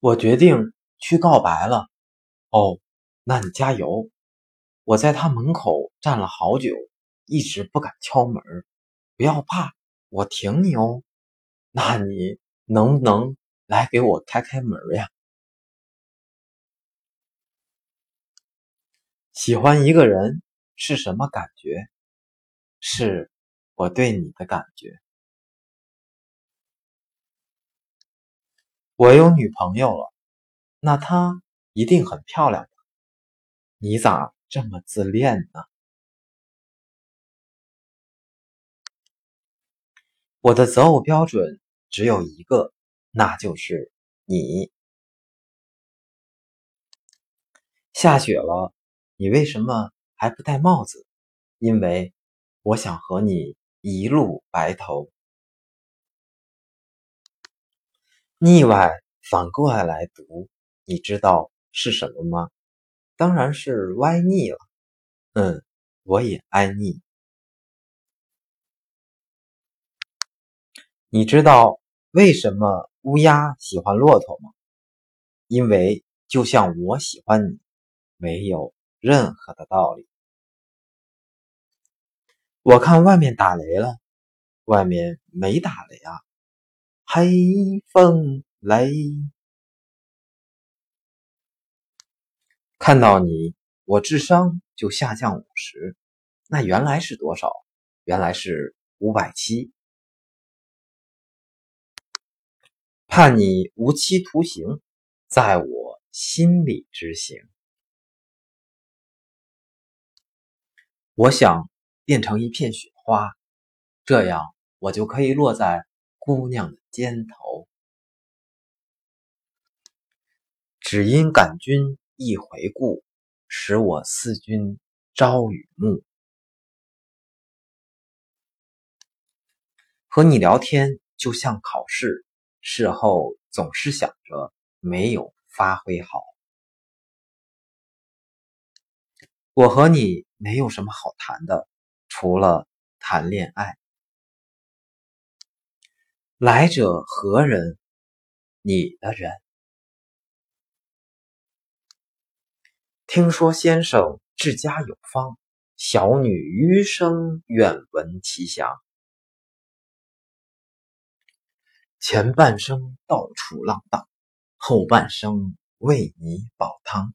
我决定去告白了。哦，那你加油！我在他门口站了好久，一直不敢敲门。不要怕，我挺你哦。那你能不能来给我开开门呀？喜欢一个人是什么感觉？是我对你的感觉。我有女朋友了，那她一定很漂亮吧？你咋这么自恋呢？我的择偶标准只有一个，那就是你。下雪了，你为什么还不戴帽子？因为我想和你一路白头。腻歪反过来来读，你知道是什么吗？当然是歪腻了。嗯，我也爱腻。你知道为什么乌鸦喜欢骆驼吗？因为就像我喜欢你，没有任何的道理。我看外面打雷了，外面没打雷啊。黑风雷，看到你，我智商就下降五十。那原来是多少？原来是五百七。判你无期徒刑，在我心里执行。我想变成一片雪花，这样我就可以落在。姑娘的肩头，只因感君一回顾，使我思君朝与暮。和你聊天就像考试，事后总是想着没有发挥好。我和你没有什么好谈的，除了谈恋爱。来者何人？你的人。听说先生治家有方，小女余生愿闻其详。前半生到处浪荡，后半生为你煲汤。